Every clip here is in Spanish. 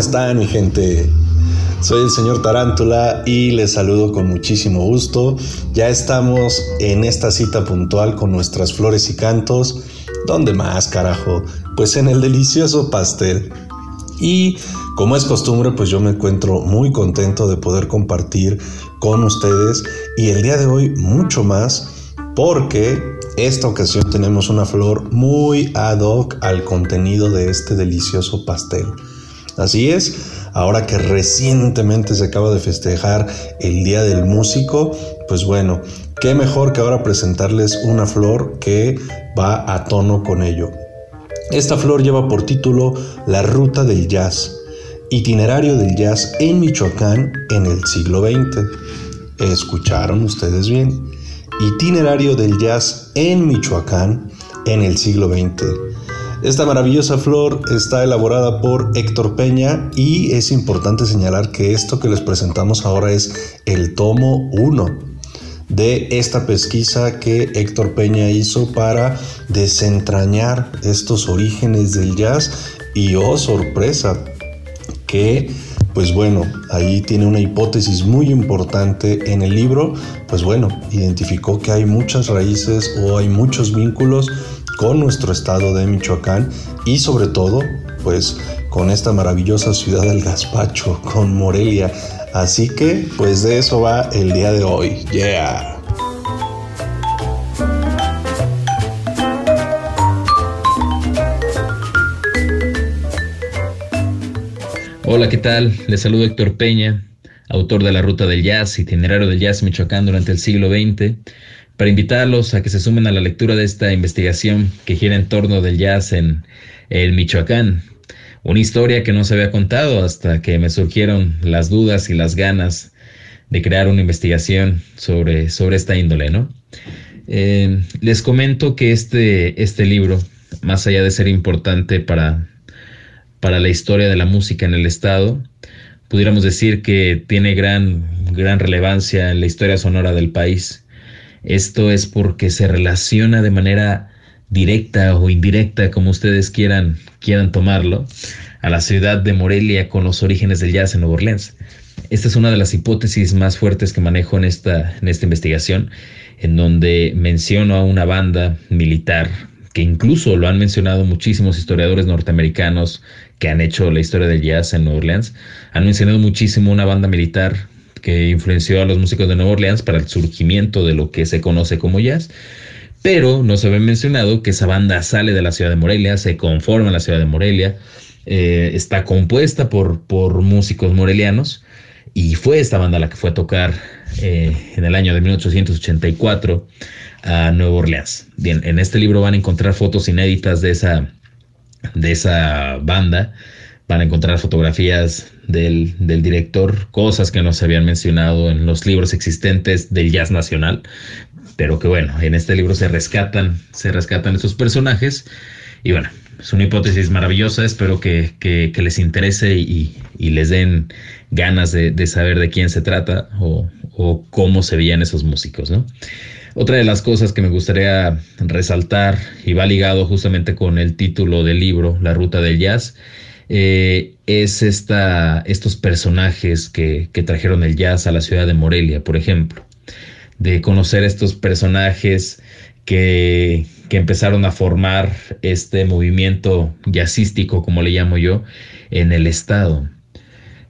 ¿cómo están mi gente? Soy el señor Tarántula y les saludo con muchísimo gusto. Ya estamos en esta cita puntual con nuestras flores y cantos. ¿Dónde más, carajo? Pues en el delicioso pastel. Y como es costumbre, pues yo me encuentro muy contento de poder compartir con ustedes y el día de hoy mucho más porque esta ocasión tenemos una flor muy ad hoc al contenido de este delicioso pastel. Así es, ahora que recientemente se acaba de festejar el Día del Músico, pues bueno, qué mejor que ahora presentarles una flor que va a tono con ello. Esta flor lleva por título La Ruta del Jazz, itinerario del jazz en Michoacán en el siglo XX. ¿Escucharon ustedes bien? Itinerario del jazz en Michoacán en el siglo XX. Esta maravillosa flor está elaborada por Héctor Peña y es importante señalar que esto que les presentamos ahora es el tomo 1 de esta pesquisa que Héctor Peña hizo para desentrañar estos orígenes del jazz y oh sorpresa que pues bueno, ahí tiene una hipótesis muy importante en el libro, pues bueno, identificó que hay muchas raíces o hay muchos vínculos con nuestro estado de Michoacán y sobre todo, pues con esta maravillosa ciudad del Gaspacho, con Morelia. Así que, pues de eso va el día de hoy. Yeah. Hola, ¿qué tal? Les saludo Héctor Peña, autor de La Ruta del Jazz, itinerario del jazz Michoacán durante el siglo XX, para invitarlos a que se sumen a la lectura de esta investigación que gira en torno del jazz en el Michoacán. Una historia que no se había contado hasta que me surgieron las dudas y las ganas de crear una investigación sobre, sobre esta índole, ¿no? Eh, les comento que este, este libro, más allá de ser importante para para la historia de la música en el Estado. Pudiéramos decir que tiene gran, gran relevancia en la historia sonora del país. Esto es porque se relaciona de manera directa o indirecta, como ustedes quieran, quieran tomarlo, a la ciudad de Morelia con los orígenes del jazz en Nueva Orleans. Esta es una de las hipótesis más fuertes que manejo en esta, en esta investigación, en donde menciono a una banda militar que incluso lo han mencionado muchísimos historiadores norteamericanos que han hecho la historia del jazz en Nueva Orleans, han mencionado muchísimo una banda militar que influenció a los músicos de Nueva Orleans para el surgimiento de lo que se conoce como jazz. Pero no se había mencionado que esa banda sale de la ciudad de Morelia, se conforma en la ciudad de Morelia, eh, está compuesta por, por músicos morelianos y fue esta banda la que fue a tocar eh, en el año de 1884 a Nueva Orleans. Bien, en este libro van a encontrar fotos inéditas de esa, de esa banda, van a encontrar fotografías del, del, director, cosas que no se habían mencionado en los libros existentes del jazz nacional, pero que bueno, en este libro se rescatan, se rescatan esos personajes y bueno, es una hipótesis maravillosa, espero que, que, les interese y, y, les den ganas de, de, saber de quién se trata o, o cómo se veían esos músicos, ¿no? Otra de las cosas que me gustaría resaltar y va ligado justamente con el título del libro, La Ruta del Jazz, eh, es esta, estos personajes que, que, trajeron el jazz a la ciudad de Morelia, por ejemplo. De conocer estos personajes que, que empezaron a formar este movimiento jazzístico, como le llamo yo, en el estado.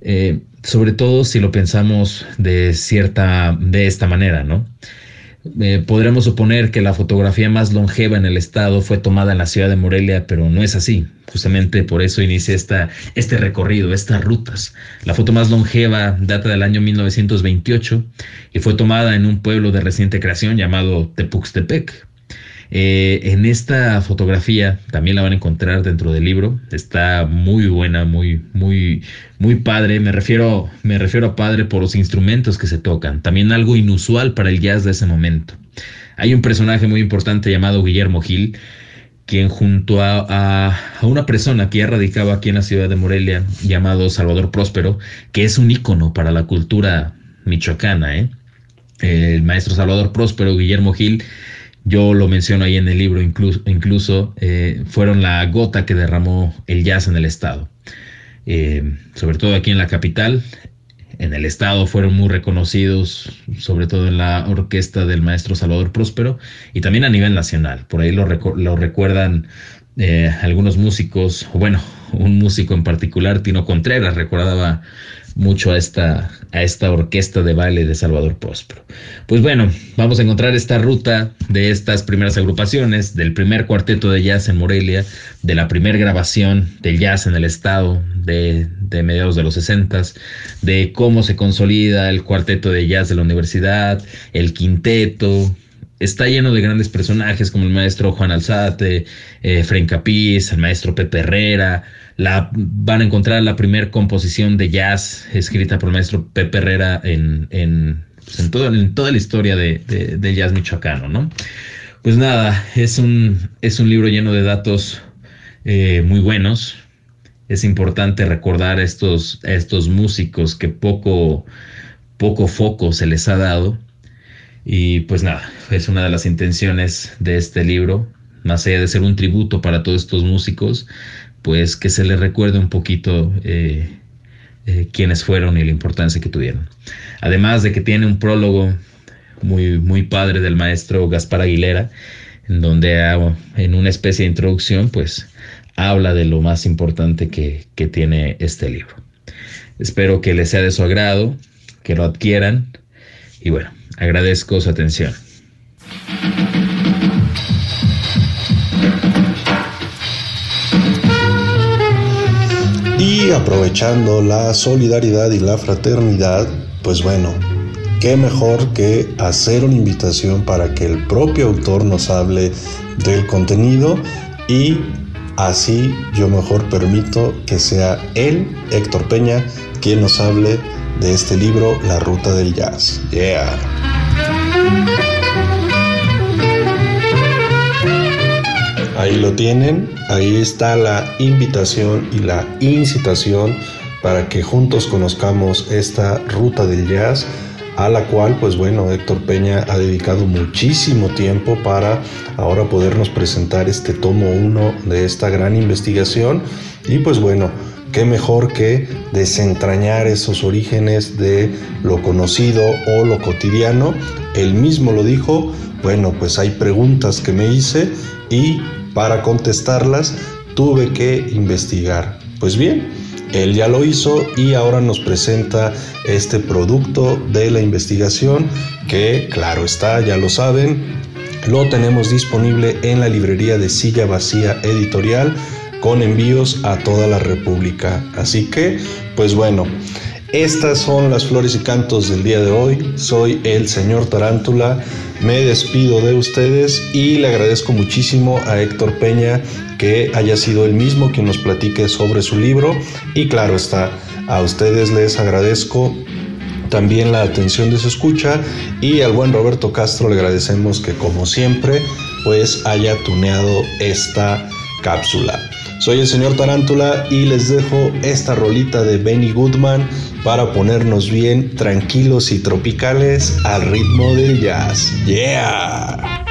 Eh, sobre todo si lo pensamos de cierta, de esta manera, ¿no? Eh, podremos suponer que la fotografía más longeva en el estado fue tomada en la ciudad de Morelia, pero no es así. Justamente por eso inicié esta, este recorrido, estas rutas. La foto más longeva data del año 1928 y fue tomada en un pueblo de reciente creación llamado Tepuxtepec, eh, en esta fotografía también la van a encontrar dentro del libro. Está muy buena, muy, muy, muy padre. Me refiero, me refiero a padre por los instrumentos que se tocan. También algo inusual para el jazz de ese momento. Hay un personaje muy importante llamado Guillermo Gil, quien junto a, a, una persona que ya radicaba aquí en la ciudad de Morelia, llamado Salvador Próspero, que es un ícono para la cultura michoacana, ¿eh? el maestro Salvador Próspero, Guillermo Gil, yo lo menciono ahí en el libro, incluso, incluso eh, fueron la gota que derramó el jazz en el estado. eh, sobre todo aquí en la capital. En el estado fueron muy reconocidos, sobre todo en la orquesta del maestro Salvador Próspero y también a nivel nacional. Por ahí lo, recuerdan eh, algunos músicos, bueno, un músico en particular, Tino Contreras, recordaba mucho a esta, a esta orquesta de baile de Salvador Próspero. Pues bueno, vamos a encontrar esta ruta de estas primeras agrupaciones, del primer cuarteto de jazz en Morelia, de la primera grabación del jazz en el estado de, de mediados de los 60, de cómo se consolida el cuarteto de jazz de la universidad, el quinteto, está lleno de grandes personajes como el maestro Juan Alzate, eh, Fren Capiz, el maestro Pepe Herrera. La, van a encontrar la primera composición de jazz escrita por el maestro Pepe Herrera en, en, pues en, toda la historia de, de, jazz michoacano, ¿no? Pues nada, es un, es un libro lleno de datos eh, muy buenos. Es importante recordar a estos, estos músicos que poco, poco foco se les ha dado y pues nada, es una de las intenciones de este libro, más allá de ser un tributo para todos estos músicos, pues que se les recuerde un poquito eh, eh, quiénes fueron y la importancia que tuvieron. Además de que tiene un prólogo muy, muy padre del maestro Gaspar Aguilera, en donde en una especie de introducción, pues habla de lo más importante que, que tiene este libro. Espero que les sea de su agrado, que lo adquieran y bueno, Agradezco su atención. Y aprovechando la solidaridad y la fraternidad, pues bueno, qué mejor que hacer una invitación para que el propio autor nos hable del contenido y así yo mejor permito que sea él, Héctor Peña, quien nos hable de este libro, La Ruta del Jazz. Yeah. Ahí lo tienen, ahí está la invitación y la incitación para que juntos conozcamos esta ruta del jazz a la cual pues bueno Héctor Peña ha dedicado muchísimo tiempo para ahora podernos presentar este tomo 1 de esta gran investigación y pues bueno qué mejor que desentrañar esos orígenes de lo conocido o lo cotidiano. Él mismo lo dijo, bueno, pues hay preguntas que me hice y para contestarlas tuve que investigar. Pues bien, él ya lo hizo y ahora nos presenta este producto de la investigación que, claro está, ya lo saben, lo tenemos disponible en la librería de Silla Vacía Editorial con envíos a toda la República. Así que, pues bueno, estas son las flores y cantos del día de hoy. Soy el señor Tarántula. Me despido de ustedes y le agradezco muchísimo a Héctor Peña que haya sido el mismo quien nos platique sobre su libro. Y claro está, a ustedes les agradezco también la atención de su escucha y al buen Roberto Castro le agradecemos que como siempre pues haya tuneado esta cápsula. Soy el señor Tarántula y les dejo esta rolita de Benny Goodman para ponernos bien tranquilos y tropicales al ritmo del jazz. ¡Yeah!